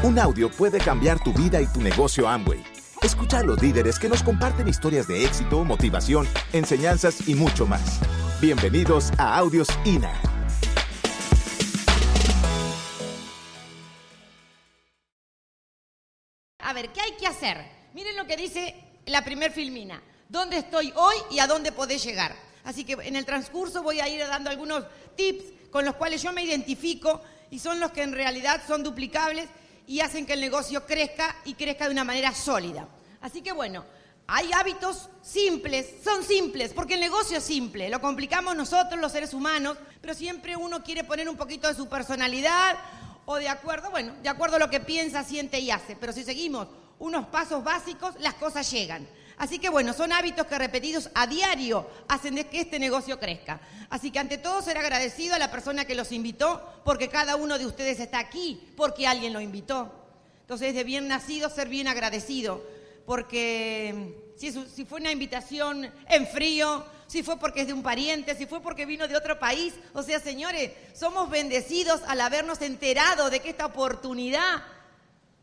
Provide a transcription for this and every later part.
Un audio puede cambiar tu vida y tu negocio Amway. Escucha a los líderes que nos comparten historias de éxito, motivación, enseñanzas y mucho más. Bienvenidos a Audios INA. A ver, ¿qué hay que hacer? Miren lo que dice la primer filmina. ¿Dónde estoy hoy y a dónde podés llegar? Así que en el transcurso voy a ir dando algunos tips con los cuales yo me identifico y son los que en realidad son duplicables y hacen que el negocio crezca y crezca de una manera sólida. Así que bueno, hay hábitos simples, son simples, porque el negocio es simple, lo complicamos nosotros los seres humanos, pero siempre uno quiere poner un poquito de su personalidad o de acuerdo, bueno, de acuerdo a lo que piensa, siente y hace, pero si seguimos unos pasos básicos, las cosas llegan. Así que bueno, son hábitos que repetidos a diario hacen de que este negocio crezca. Así que ante todo ser agradecido a la persona que los invitó, porque cada uno de ustedes está aquí porque alguien lo invitó. Entonces es de bien nacido ser bien agradecido, porque si, si fue una invitación en frío, si fue porque es de un pariente, si fue porque vino de otro país. O sea, señores, somos bendecidos al habernos enterado de que esta oportunidad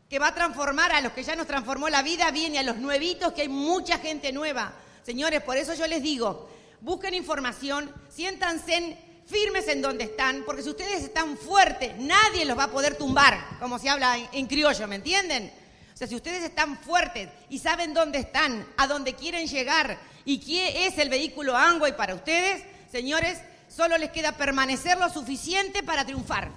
que va a transformar a los que ya nos transformó la vida, viene a los nuevitos, que hay mucha gente nueva. Señores, por eso yo les digo, busquen información, siéntanse firmes en donde están, porque si ustedes están fuertes, nadie los va a poder tumbar, como se habla en, criollo, ¿me entienden? O sea, si ustedes están fuertes y saben dónde están, a dónde quieren llegar y qué es el vehículo Angway para ustedes, señores, solo les queda permanecer lo suficiente para triunfar.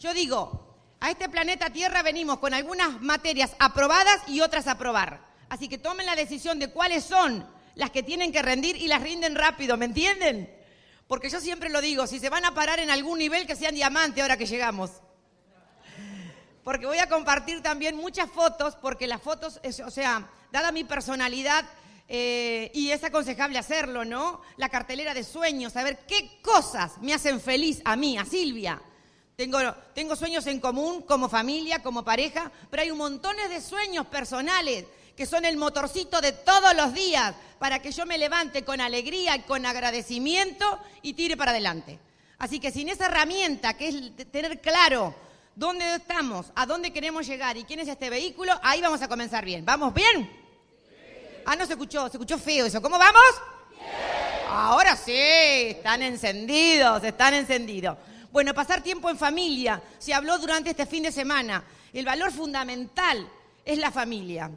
Yo digo, a este planeta Tierra venimos con algunas materias aprobadas y otras a probar. Así que tomen la decisión de cuáles son las que tienen que rendir y las rinden rápido, ¿me entienden? Porque yo siempre lo digo, si se van a parar en algún nivel que sean diamante ahora que llegamos. Porque voy a compartir también muchas fotos, porque las fotos, o sea, dada mi personalidad, eh, y es aconsejable hacerlo, ¿no? La cartelera de sueños, saber qué cosas me hacen feliz a mí, a Silvia, tengo, tengo sueños en común como familia, como pareja, pero hay un montones de sueños personales que son el motorcito de todos los días para que yo me levante con alegría y con agradecimiento y tire para adelante. Así que sin esa herramienta que es tener claro dónde estamos, a dónde queremos llegar y quién es este vehículo, ahí vamos a comenzar bien. ¿Vamos bien? Ah, no se escuchó, se escuchó feo eso. ¿Cómo vamos? Ahora sí, están encendidos, están encendidos. Bueno, pasar tiempo en familia. Se habló durante este fin de semana. El valor fundamental es la familia.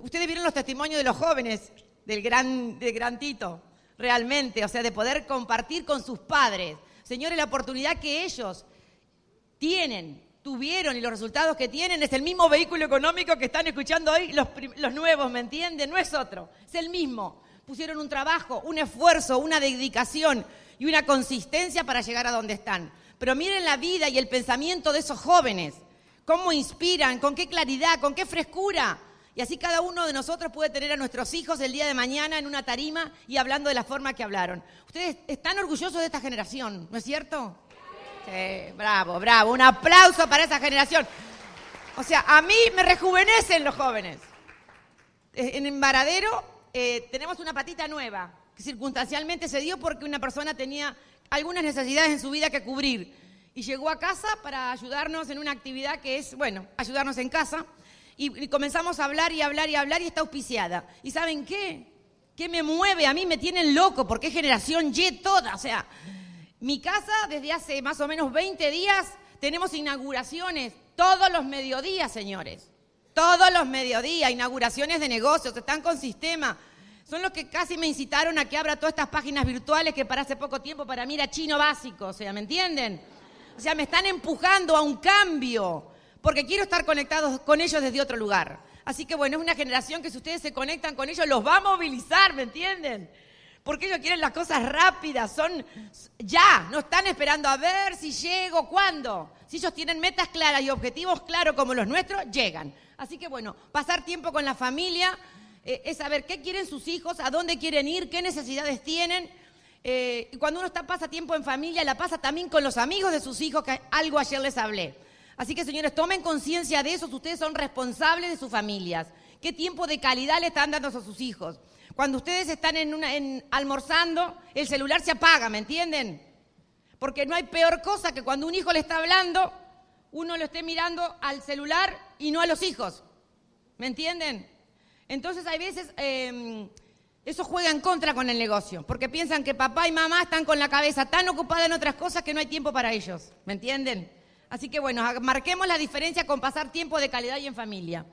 Ustedes vieron los testimonios de los jóvenes del gran, del gran Tito, realmente, o sea, de poder compartir con sus padres. Señores, la oportunidad que ellos tienen, tuvieron y los resultados que tienen es el mismo vehículo económico que están escuchando hoy los, los nuevos, ¿me entienden? No es otro, es el mismo. Pusieron un trabajo, un esfuerzo, una dedicación y una consistencia para llegar a donde están. Pero miren la vida y el pensamiento de esos jóvenes, cómo inspiran, con qué claridad, con qué frescura. Y así cada uno de nosotros puede tener a nuestros hijos el día de mañana en una tarima y hablando de la forma que hablaron. Ustedes están orgullosos de esta generación, ¿no es cierto? Sí, bravo, bravo. Un aplauso para esa generación. O sea, a mí me rejuvenecen los jóvenes. Eh, en Embaradero eh, tenemos una patita nueva, que circunstancialmente se dio porque una persona tenía algunas necesidades en su vida que cubrir. Y llegó a casa para ayudarnos en una actividad que es, bueno, ayudarnos en casa. Y, comenzamos a hablar y hablar y hablar y está auspiciada. ¿Y saben qué? ¿Qué me mueve? A mí me tienen loco porque es generación Y toda. O sea, mi casa desde hace más o menos 20 días tenemos inauguraciones todos los mediodías, señores. Todos los mediodías, inauguraciones de negocios, están con sistema son los que casi me incitaron a que abra todas estas páginas virtuales que para hace poco tiempo para mí era chino básico, o sea, ¿me entienden? O sea, me están empujando a un cambio, porque quiero estar conectados con ellos desde otro lugar. Así que bueno, es una generación que si ustedes se conectan con ellos, los va a movilizar, ¿me entienden? Porque ellos quieren las cosas rápidas, son ya, no están esperando a ver si llego, cuándo. Si ellos tienen metas claras y objetivos claros como los nuestros, llegan. Así que bueno, pasar tiempo con la familia, eh, es saber qué quieren sus hijos, a dónde quieren ir, qué necesidades tienen. Eh, cuando uno está, pasa tiempo en familia, la pasa también con los amigos de sus hijos, que algo ayer les hablé. Así que señores, tomen conciencia de eso, ustedes son responsables de sus familias. ¿Qué tiempo de calidad le están dando a sus hijos? Cuando ustedes están en una, en, almorzando, el celular se apaga, ¿me entienden? Porque no hay peor cosa que cuando un hijo le está hablando, uno lo esté mirando al celular y no a los hijos. ¿Me entienden? Entonces hay veces em, eso juega en contra con el negocio, porque piensan que papá y mamá están con la cabeza tan ocupada en otras cosas que no hay tiempo para ellos. ¿Me entienden? Así que bueno, marquemos la diferencia con pasar tiempo de calidad y en familia.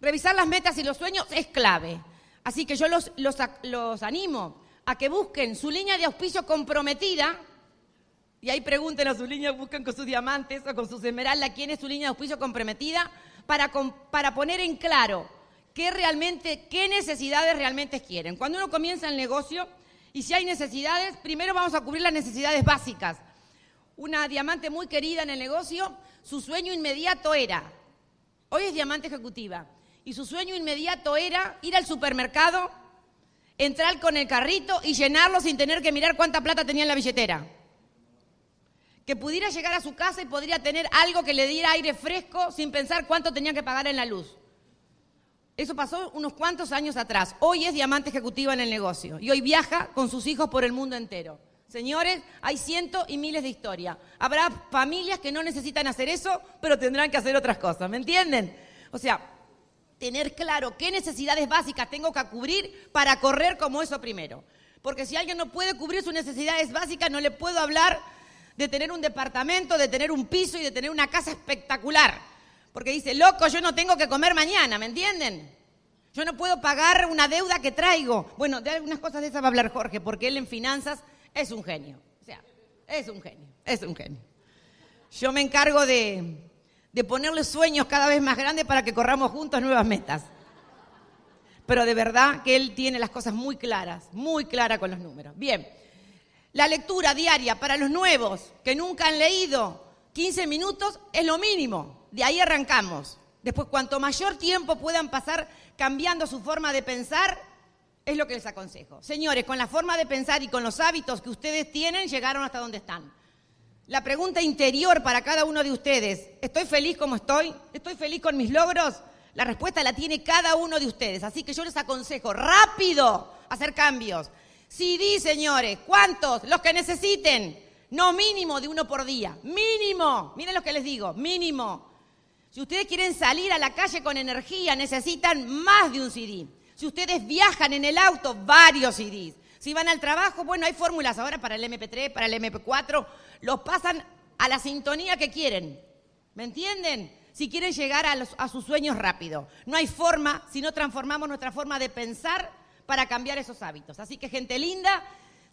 Revisar las metas y los sueños es clave. Así que yo los, los, animo a que busquen su línea de auspicio comprometida. Y ahí pregunten a su línea, busquen con sus diamantes o con sus esmeraldas quién es su línea de auspicio comprometida para, para poner en claro qué realmente, qué necesidades realmente quieren. Cuando uno comienza el negocio y si hay necesidades, primero vamos a cubrir las necesidades básicas. Una diamante muy querida en el negocio, su sueño inmediato era, hoy es diamante ejecutiva, y su sueño inmediato era ir al supermercado, entrar con el carrito y llenarlo sin tener que mirar cuánta plata tenía en la billetera. Que pudiera llegar a su casa y podría tener algo que le diera aire fresco sin pensar cuánto tenía que pagar en la luz. Eso pasó unos cuantos años atrás. Hoy es diamante ejecutiva en el negocio y hoy viaja con sus hijos por el mundo entero. Señores, hay cientos y miles de historias. Habrá familias que no necesitan hacer eso, pero tendrán que hacer otras cosas, ¿me entienden? O sea, tener claro qué necesidades básicas tengo que cubrir para correr como eso primero. Porque si alguien no puede cubrir sus necesidades básicas, no le puedo hablar de tener un departamento, de tener un piso y de tener una casa espectacular. Porque dice, loco, yo no tengo que comer mañana, ¿me entienden? Yo no puedo pagar una deuda que traigo. Bueno, de algunas cosas de esas va a hablar Jorge, porque él en finanzas es un genio. O sea, es un genio, es un genio. Yo me encargo de, de ponerle sueños cada vez más grandes para que corramos juntos nuevas metas. Pero de verdad que él tiene las cosas muy claras, muy claras con los números. Bien, la lectura diaria para los nuevos que nunca han leído 15 minutos es lo mínimo. De ahí arrancamos. Después, cuanto mayor tiempo puedan pasar cambiando su forma de pensar, es lo que les aconsejo. Señores, con la forma de pensar y con los hábitos que ustedes tienen, llegaron hasta donde están. La pregunta interior para cada uno de ustedes, ¿estoy feliz como estoy? ¿Estoy feliz con mis logros? La respuesta la tiene cada uno de ustedes, así que yo les aconsejo rápido hacer cambios. di, señores, ¿cuántos? Los que necesiten. No mínimo de uno por día, mínimo. Miren lo que les digo, mínimo. Si ustedes quieren salir a la calle con energía, necesitan más de un CD. Si ustedes viajan en el auto, varios CDs. Si van al trabajo, bueno, hay fórmulas ahora para el MP3, para el MP4, los pasan a la sintonía que quieren. ¿Me entienden? Si quieren llegar a, sus sueños rápido. No hay forma si no transformamos nuestra forma de pensar para cambiar esos hábitos. Así que, gente linda,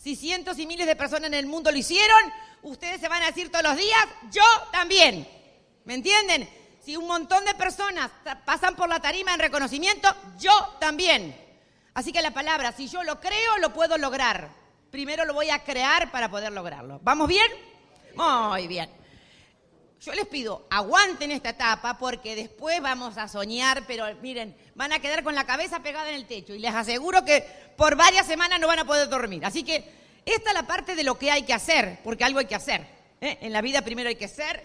si cientos y miles de personas en el mundo lo hicieron, ustedes se van a decir todos los días, yo también. ¿Me entienden? Si un montón de personas pasan por la tarima en reconocimiento, yo también. Así que la palabra, si yo lo creo, lo puedo lograr. Primero lo voy a crear para poder lograrlo. ¿Vamos bien? Muy bien. Yo les pido, aguanten esta etapa porque después vamos a soñar, pero miren, van a quedar con la cabeza pegada en el techo y les aseguro que por varias semanas no van a poder dormir. Así que esta es la parte de lo que hay que hacer, porque algo hay que hacer. ¿eh? En la vida primero hay que ser,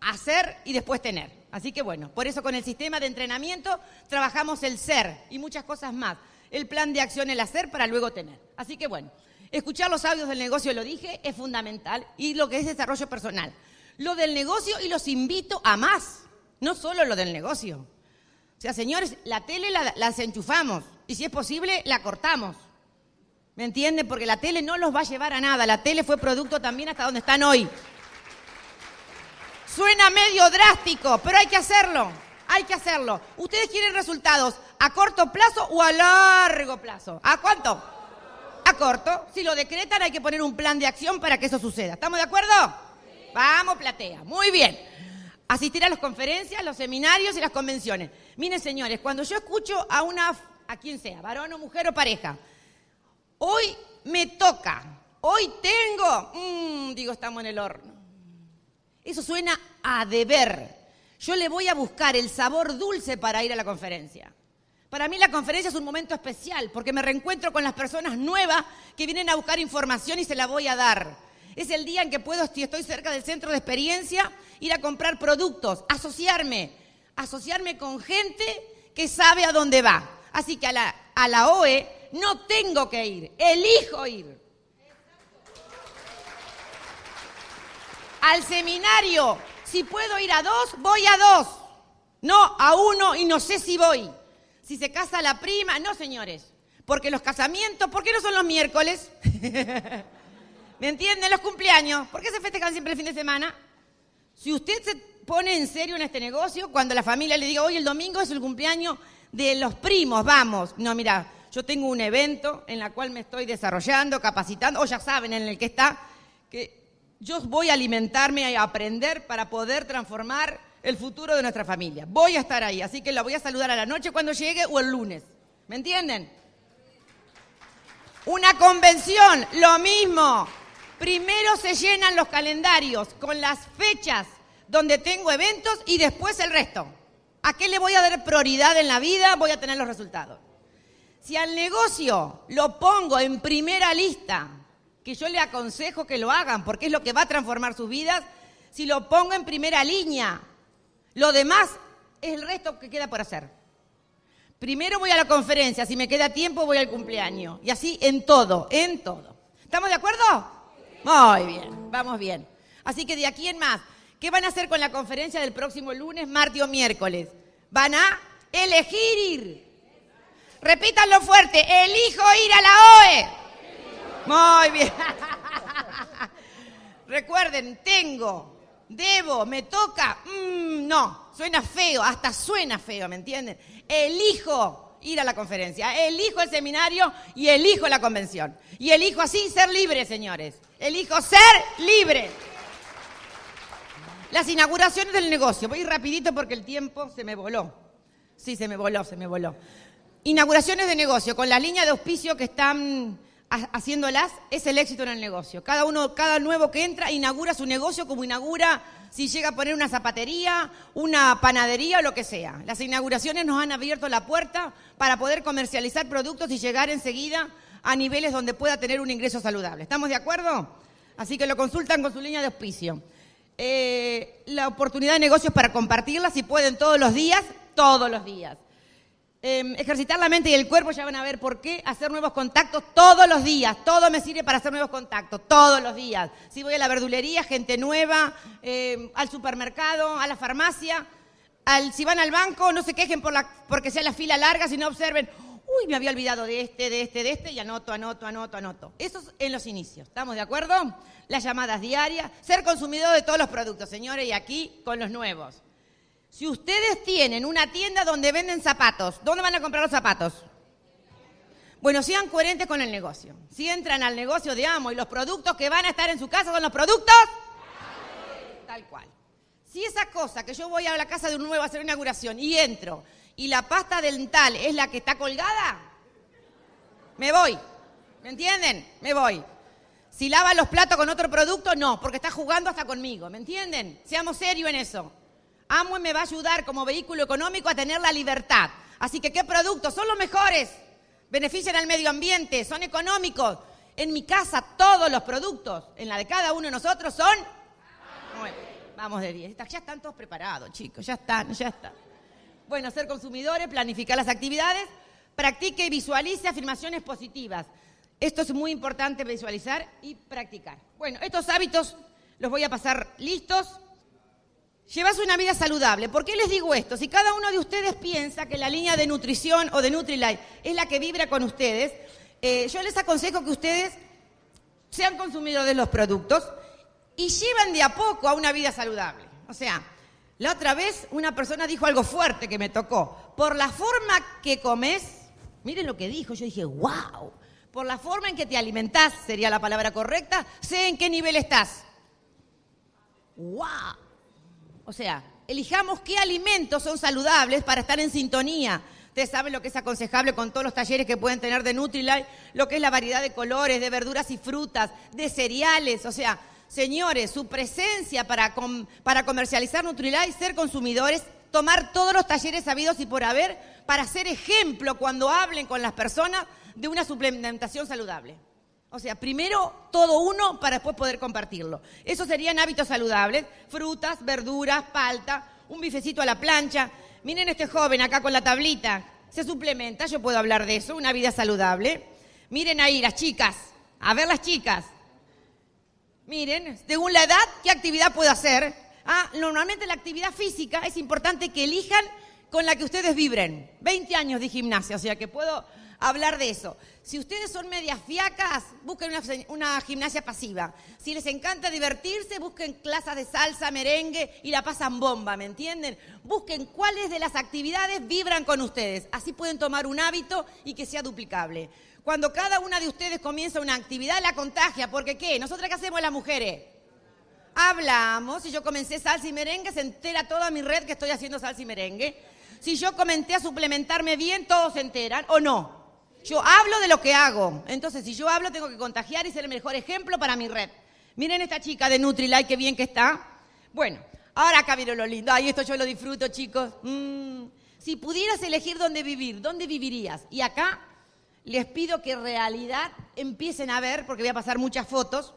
hacer y después tener. Así que bueno, por eso con el sistema de entrenamiento trabajamos el ser y muchas cosas más el plan de acción, el hacer para luego tener. Así que bueno, escuchar los audios del negocio, lo dije, es fundamental y lo que es desarrollo personal. Lo del negocio y los invito a más, no solo lo del negocio. O sea, señores, la tele la, la desenchufamos y si es posible la cortamos. ¿Me entienden? Porque la tele no los va a llevar a nada. La tele fue producto también hasta donde están hoy. Suena medio drástico, pero hay que hacerlo. Hay que hacerlo. ¿Ustedes quieren resultados a corto plazo o a largo plazo? ¿A cuánto? A corto. Si lo decretan hay que poner un plan de acción para que eso suceda. ¿Estamos de acuerdo? Vamos, platea. Muy bien. Asistir a las conferencias, los seminarios y las convenciones. Miren, señores, cuando yo escucho a una, a quien sea, varón o mujer o pareja, hoy me toca, hoy tengo, mmm, digo, estamos en el horno. Eso suena a deber yo le voy a buscar el sabor dulce para ir a la conferencia. Para mí la conferencia es un momento especial porque me reencuentro con las personas nuevas que vienen a buscar información y se la voy a dar. Es el día en que puedo, si estoy cerca del centro de experiencia, ir a comprar productos, asociarme, asociarme con gente que sabe a dónde va. Así que a la, a la OE no tengo que ir, elijo ir. Al seminario Si puedo ir a dos, voy a dos. No a uno y no sé si voy. Si se casa la prima, no señores. Porque los casamientos, ¿por qué no son los miércoles? ¿Me entienden? Los cumpleaños. ¿Por qué se festejan siempre el fin de semana? Si usted se pone en serio en este negocio, cuando la familia le diga, hoy el domingo es el cumpleaños de los primos, vamos. No, mira, yo tengo un evento en el cual me estoy desarrollando, capacitando, o ya saben en el que está, que yo voy a alimentarme y a aprender para poder transformar el futuro de nuestra familia. Voy a estar ahí, así que la voy a saludar a la noche cuando llegue o el lunes. ¿Me entienden? Una convención, lo mismo. Primero se llenan los calendarios con las fechas donde tengo eventos y después el resto. ¿A qué le voy a dar prioridad en la vida? Voy a tener los resultados. Si al negocio lo pongo en primera lista, que yo le aconsejo que lo hagan porque es lo que va a transformar sus vidas, si lo pongo en primera línea, lo demás es el resto que queda por hacer. Primero voy a la conferencia, si me queda tiempo voy al cumpleaños. Y así en todo, en todo. ¿Estamos de acuerdo? Muy bien, vamos bien. Así que de aquí en más, ¿qué van a hacer con la conferencia del próximo lunes, martes o miércoles? Van a elegir ir. Repítanlo fuerte, elijo ir a la OE. Muy bien. Recuerden, tengo, debo, me toca. Mm, no, suena feo, hasta suena feo, ¿me entienden? Elijo ir a la conferencia, elijo el seminario y elijo la convención. Y elijo así ser libre, señores. Elijo ser libre. Las inauguraciones del negocio. Voy rapidito porque el tiempo se me voló. Sí, se me voló, se me voló. Inauguraciones de negocio, con la línea de auspicio que están haciéndolas, es el éxito en el negocio. Cada uno, cada nuevo que entra, inaugura su negocio como inaugura si llega a poner una zapatería, una panadería o lo que sea. Las inauguraciones nos han abierto la puerta para poder comercializar productos y llegar enseguida a niveles donde pueda tener un ingreso saludable. ¿Estamos de acuerdo? Así que lo consultan con su línea de auspicio. Eh, la oportunidad de negocios para compartirla, si pueden, todos los días, todos los días. Em, ejercitar la mente y el cuerpo, ya van a ver por qué hacer nuevos contactos todos los días. Todo me sirve para hacer nuevos contactos, todos los días. Si voy a la verdulería, gente nueva, em, al supermercado, a la farmacia, si van al banco, no se quejen por la, porque sea la fila larga, sino observen, uy, me había olvidado de este, de este, de este, y anoto, anoto, anoto, anoto. Eso es en los inicios, ¿estamos de acuerdo? Las llamadas diarias, ser consumidor de todos los productos, señores, y aquí con los nuevos. Si ustedes tienen una tienda donde venden zapatos, ¿dónde van a comprar los zapatos? Bueno, sean coherentes con el negocio. Si entran al negocio de Amo y los productos que van a estar en su casa son los productos, tal cual. Si esa cosa que yo voy a la casa de un nuevo a hacer una inauguración y entro y la pasta dental es la que está colgada, me voy. ¿Me entienden? Me voy. Si lava los platos con otro producto, no, porque está jugando hasta conmigo. ¿Me entienden? Seamos serios en eso. Amway me va a ayudar como vehículo económico a tener la libertad. Así que, ¿qué productos? Son los mejores. Benefician al medio ambiente, son económicos. En mi casa, todos los productos, en la de cada uno de nosotros, son. Vamos de 10. Ya están todos preparados, chicos. Ya están, ya están. Bueno, ser consumidores, planificar las actividades, practique y visualice afirmaciones positivas. Esto es muy importante visualizar y practicar. Bueno, estos hábitos los voy a pasar listos. Llevas una vida saludable. ¿Por qué les digo esto? Si cada uno de ustedes piensa que la línea de nutrición o de Nutrilite es la que vibra con ustedes, eh, yo les aconsejo que ustedes sean consumidores de los productos y llevan de a poco a una vida saludable. O sea, la otra vez una persona dijo algo fuerte que me tocó. Por la forma que comes, miren lo que dijo, yo dije, wow. Por la forma en que te alimentás, sería la palabra correcta, sé en qué nivel estás. ¡Wow! O sea, elijamos qué alimentos son saludables para estar en sintonía. Ustedes saben lo que es aconsejable con todos los talleres que pueden tener de Nutrilite, lo que es la variedad de colores, de verduras y frutas, de cereales. O sea, señores, su presencia para, para comercializar Nutrilite, ser consumidores, tomar todos los talleres sabidos y por haber para ser ejemplo cuando hablen con las personas de una suplementación saludable. O sea, primero todo uno para después poder compartirlo. Esos serían hábitos saludables, frutas, verduras, palta, un bifecito a la plancha. Miren este joven acá con la tablita, se suplementa, yo puedo hablar de eso, una vida saludable. Miren ahí las chicas, a ver las chicas. Miren, según la edad, ¿qué actividad puedo hacer? Ah, normalmente la actividad física es importante que elijan con la que ustedes vibren. 20 años de gimnasia, o sea que puedo hablar de eso. Si ustedes son medias fiacas, busquen una, gimnasia pasiva. Si les encanta divertirse, busquen clases de salsa, merengue y la pasan bomba, ¿me entienden? Busquen cuáles de las actividades vibran con ustedes. Así pueden tomar un hábito y que sea duplicable. Cuando cada una de ustedes comienza una actividad, la contagia, porque ¿qué? ¿Nosotras qué hacemos las mujeres? Hablamos, si yo comencé salsa y merengue, se entera toda mi red que estoy haciendo salsa y merengue. Si yo comenté a suplementarme bien, todos se enteran, ¿o no? Yo hablo de lo que hago. Entonces, si yo hablo, tengo que contagiar y ser el mejor ejemplo para mi red. Miren esta chica de Nutrilite, qué bien que está. Bueno, ahora acá viene lo lindo. Ay, esto yo lo disfruto, chicos. Mm, si pudieras elegir dónde vivir, ¿dónde vivirías? Y acá les pido que en realidad empiecen a ver, porque voy a pasar muchas fotos,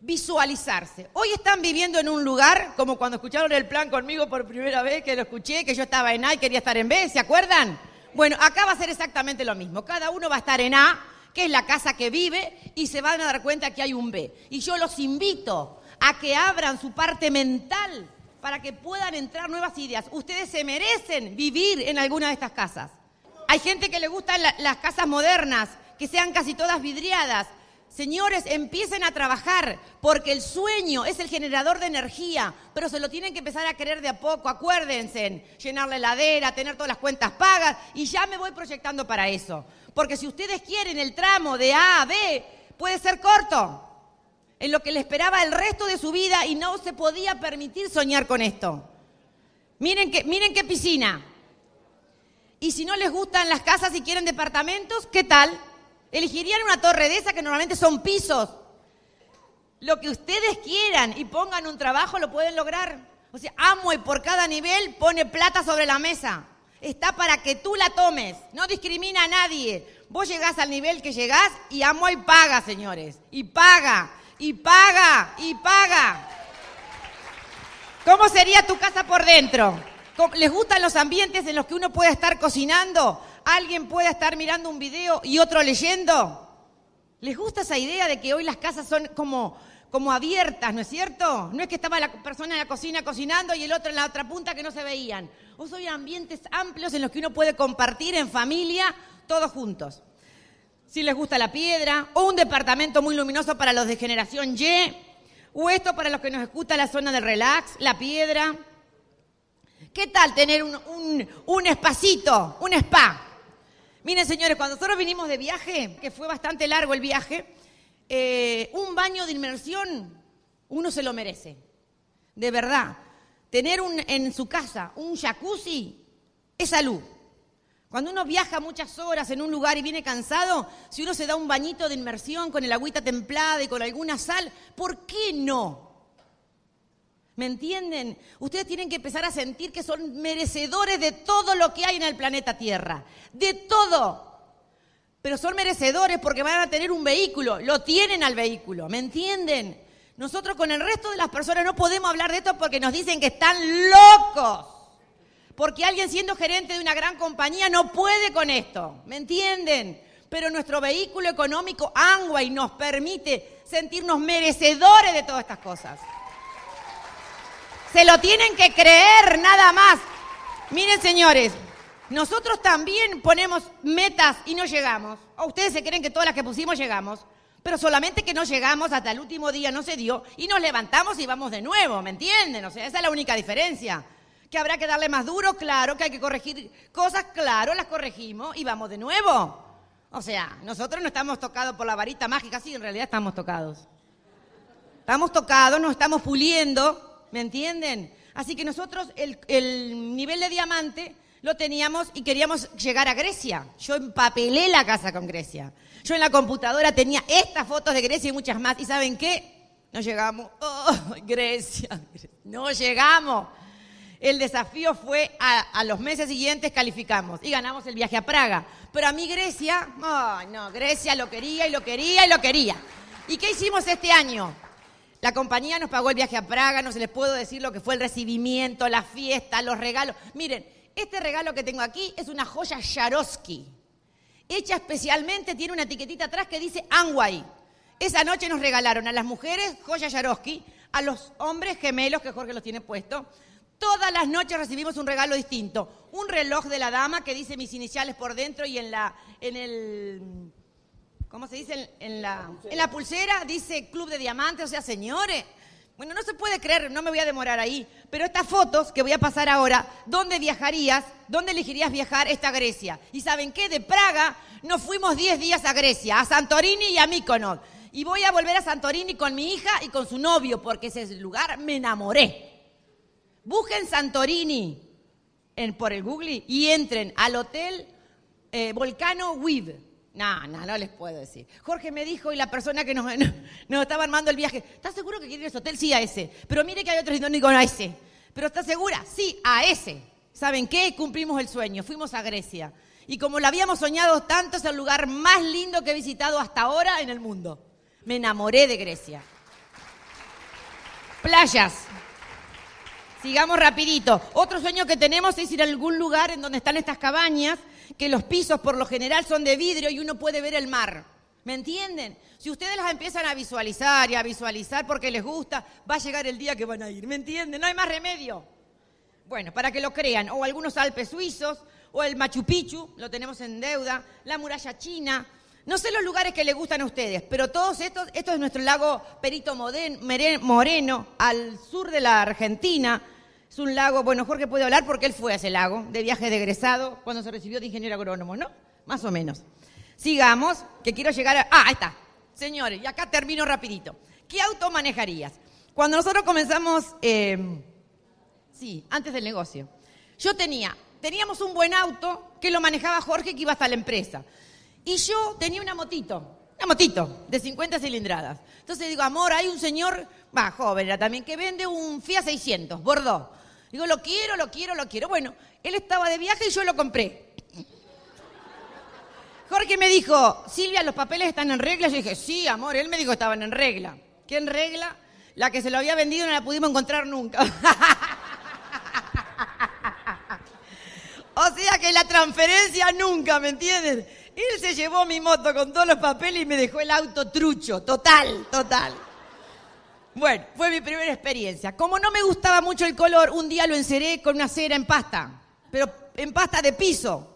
visualizarse. Hoy están viviendo en un lugar, como cuando escucharon el plan conmigo por primera vez, que lo escuché, que yo estaba en A y quería estar en B, ¿se acuerdan? Bueno, acá va a ser exactamente lo mismo. Cada uno va a estar en A, que es la casa que vive, y se van a dar cuenta que hay un B. Y yo los invito a que abran su parte mental para que puedan entrar nuevas ideas. Ustedes se merecen vivir en alguna de estas casas. Hay gente que le gustan las casas modernas, que sean casi todas vidriadas. Señores, empiecen a trabajar porque el sueño es el generador de energía, pero se lo tienen que empezar a querer de a poco. Acuérdense, llenar la heladera, tener todas las cuentas pagas y ya me voy proyectando para eso. Porque si ustedes quieren el tramo de A a B, puede ser corto, en lo que le esperaba el resto de su vida y no se podía permitir soñar con esto. Miren, que, miren qué piscina. Y si no les gustan las casas y quieren departamentos, ¿qué tal? Elegirían una torre de esa que normalmente son pisos. Lo que ustedes quieran y pongan un trabajo lo pueden lograr. O sea, amo y por cada nivel pone plata sobre la mesa. Está para que tú la tomes. No discrimina a nadie. Vos llegás al nivel que llegás y amo y paga, señores. Y paga, y paga, y paga. ¿Cómo sería tu casa por dentro? ¿Les gustan los ambientes en los que uno puede estar cocinando? alguien pueda estar mirando un video y otro leyendo. ¿Les gusta esa idea de que hoy las casas son como, como abiertas, ¿no es cierto? No es que estaba la persona en la cocina cocinando y el otro en la otra punta que no se veían. O son ambientes amplios en los que uno puede compartir en familia todos juntos. Si les gusta la piedra, o un departamento muy luminoso para los de generación Y, o esto para los que nos gusta la zona del relax, la piedra. ¿Qué tal tener un, un, un espacito, un spa? Miren, señores, cuando nosotros vinimos de viaje, que fue bastante largo el viaje, eh, un baño de inmersión, uno se lo merece. De verdad. Tener en su casa un jacuzzi es salud. Cuando uno viaja muchas horas en un lugar y viene cansado, si uno se da un bañito de inmersión con el agüita templada y con alguna sal, ¿por qué no? ¿Me entienden? Ustedes tienen que empezar a sentir que son merecedores de todo lo que hay en el planeta Tierra. De todo. Pero son merecedores porque van a tener un vehículo. Lo tienen al vehículo. ¿Me entienden? Nosotros con el resto de las personas no podemos hablar de esto porque nos dicen que están locos. Porque alguien siendo gerente de una gran compañía no puede con esto. ¿Me entienden? Pero nuestro vehículo económico y nos permite sentirnos merecedores de todas estas cosas. Se lo tienen que creer nada más. Miren, señores, nosotros también ponemos metas y no llegamos. O ustedes se creen que todas las que pusimos llegamos. Pero solamente que no llegamos hasta el último día, no se dio, y nos levantamos y vamos de nuevo, ¿me entienden? O sea, esa es la única diferencia. Que habrá que darle más duro, claro, que hay que corregir cosas, claro, las corregimos y vamos de nuevo. O sea, nosotros no estamos tocados por la varita mágica, sí, en realidad estamos tocados. Estamos tocados, nos estamos puliendo, ¿Me entienden? Así que nosotros el, nivel de diamante lo teníamos y queríamos llegar a Grecia. Yo empapelé la casa con Grecia. Yo en la computadora tenía estas fotos de Grecia y muchas más. ¿Y saben qué? No llegamos. Oh, Grecia. No llegamos. El desafío fue a, los meses siguientes calificamos y ganamos el viaje a Praga. Pero a mí Grecia, no, Grecia lo quería y lo quería y lo quería. ¿Y qué hicimos este año? La compañía nos pagó el viaje a Praga, no se les puedo decir lo que fue el recibimiento, la fiesta, los regalos. Miren, este regalo que tengo aquí es una joya Swarovski. Hecha especialmente, tiene una etiquetita atrás que dice Anway. Esa noche nos regalaron a las mujeres joya Swarovski, a los hombres gemelos que Jorge los tiene puesto. Todas las noches recibimos un regalo distinto. Un reloj de la dama que dice mis iniciales por dentro y en la, en el, ¿cómo se dice? En la, en la pulsera dice Club de Diamantes. O sea, señores, bueno, no se puede creer, no me voy a demorar ahí, pero estas fotos que voy a pasar ahora, ¿dónde viajarías? ¿Dónde elegirías viajar esta Grecia? Y ¿saben qué? De Praga nos fuimos 10 días a Grecia, a Santorini y a Mykonos. Y voy a volver a Santorini con mi hija y con su novio, porque ese lugar me enamoré. Busquen Santorini en, por el Google y entren al hotel eh, Volcano With no, no, no les puedo decir. Jorge me dijo y la persona que nos, estaba armando el viaje, ¿estás seguro que quiere ir a ese hotel? Sí, a ese. Pero mire que hay otros y no digo a ese. ¿Pero estás segura? Sí, a ese. ¿Saben qué? Cumplimos el sueño. Fuimos a Grecia. Y como lo habíamos soñado tanto, es el lugar más lindo que he visitado hasta ahora en el mundo. Me enamoré de Grecia. Playas. Sigamos rapidito. Otro sueño que tenemos es ir a algún lugar en donde están estas cabañas que los pisos por lo general son de vidrio y uno puede ver el mar. ¿Me entienden? Si ustedes las empiezan a visualizar y a visualizar porque les gusta, va a llegar el día que van a ir. ¿Me entienden? No hay más remedio. Bueno, para que lo crean, o algunos Alpes suizos, o el Machu Picchu, lo tenemos en deuda, la muralla china. No sé los lugares que les gustan a ustedes, pero todos estos, esto es nuestro lago Perito Moreno, al sur de la Argentina, es un lago, bueno, Jorge puede hablar porque él fue a ese lago de viaje de egresado cuando se recibió de ingeniero agrónomo, ¿no? Más o menos. Sigamos, que quiero llegar a... Ah, ahí está. Señores, y acá termino rapidito. ¿Qué auto manejarías? Cuando nosotros comenzamos, eh, sí, antes del negocio, yo tenía, teníamos un buen auto que lo manejaba Jorge que iba hasta la empresa. Y yo tenía una motito, una motito de 50 cilindradas. Entonces digo, amor, hay un señor, va, joven era también, que vende un Fiat 600, Bordeaux. Digo, lo quiero, lo quiero, lo quiero. Bueno, él estaba de viaje y yo lo compré. Jorge me dijo, Silvia, ¿los papeles están en regla? Yo dije, sí, amor. Él me dijo que estaban en regla. ¿Qué en regla? La que se lo había vendido no la pudimos encontrar nunca. o sea que la transferencia nunca, ¿me entienden? Él se llevó mi moto con todos los papeles y me dejó el auto trucho, total, total. Bueno, fue mi primera experiencia. Como no me gustaba mucho el color, un día lo enceré con una cera en pasta, pero en pasta de piso.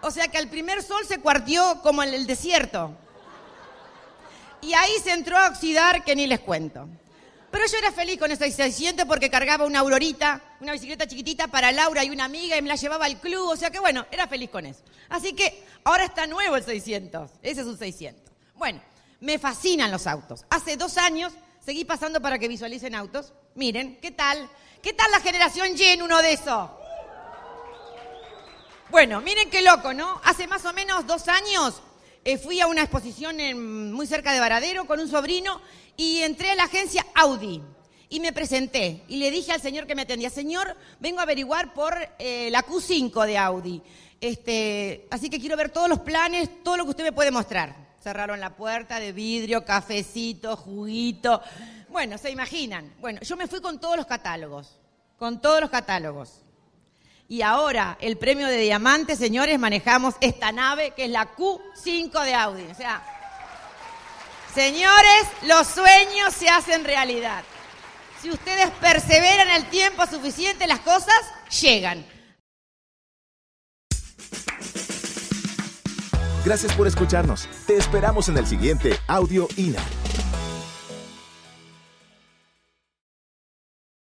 O sea que al primer sol se cuartió como en el desierto. Y ahí se entró a oxidar que ni les cuento. Pero yo era feliz con ese 600 porque cargaba una aurorita, una bicicleta chiquitita para Laura y una amiga y me la llevaba al club. O sea que bueno, era feliz con eso. Así que ahora está nuevo el 600. Ese es un 600. Bueno, me fascinan los autos. Hace dos años seguí pasando para que visualicen autos. Miren, ¿qué tal? ¿Qué tal la generación Y en uno de esos? Bueno, miren qué loco, ¿no? Hace más o menos dos años eh, fui a una exposición muy cerca de Varadero con un sobrino y entré a la agencia Audi y me presenté y le dije al señor que me atendía, señor, vengo a averiguar por eh, la Q5 de Audi. Este, así que quiero ver todos los planes, todo lo que usted me puede mostrar cerraron la puerta de vidrio, cafecito, juguito. Bueno, se imaginan. Bueno, yo me fui con todos los catálogos, con todos los catálogos. Y ahora, el premio de diamante, señores, manejamos esta nave que es la Q5 de Audi. O sea, señores, los sueños se hacen realidad. Si ustedes perseveran el tiempo suficiente, las cosas llegan. Gracias por escucharnos. Te esperamos en el siguiente Audio INA.